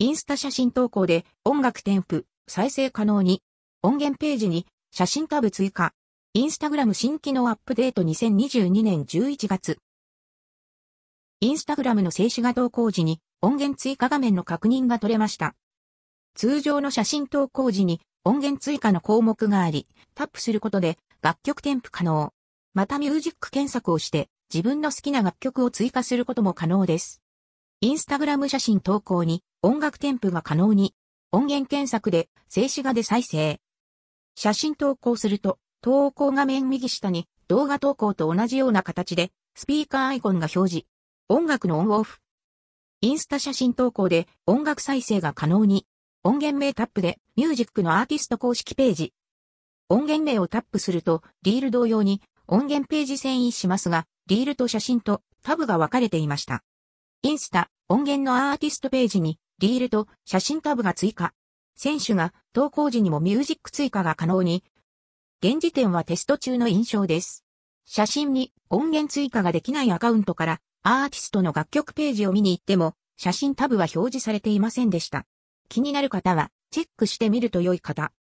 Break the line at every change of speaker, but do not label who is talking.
インスタ写真投稿で音楽添付、再生可能に。音源ページに写真タブ追加。インスタグラム新機能アップデート2022年11月。インスタグラムの静止画投稿時に音源追加画面の確認が取れました。通常の写真投稿時に音源追加の項目があり、タップすることで楽曲添付可能。またミュージック検索をして自分の好きな楽曲を追加することも可能です。インスタグラム写真投稿に音楽添付が可能に、音源検索で静止画で再生。写真投稿すると、投稿画面右下に動画投稿と同じような形でスピーカーアイコンが表示。音楽のオンオフ。インスタ写真投稿で音楽再生が可能に。音源名タップでミュージックのアーティスト公式ページ。音源名をタップすると、リール同様に音源ページ遷移しますが、リールと写真とタブが分かれていました。インスタ、音源のアーティストページに、リールと写真タブが追加。選手が投稿時にもミュージック追加が可能に。現時点はテスト中の印象です。写真に音源追加ができないアカウントからアーティストの楽曲ページを見に行っても写真タブは表示されていませんでした。気になる方はチェックしてみると良い方。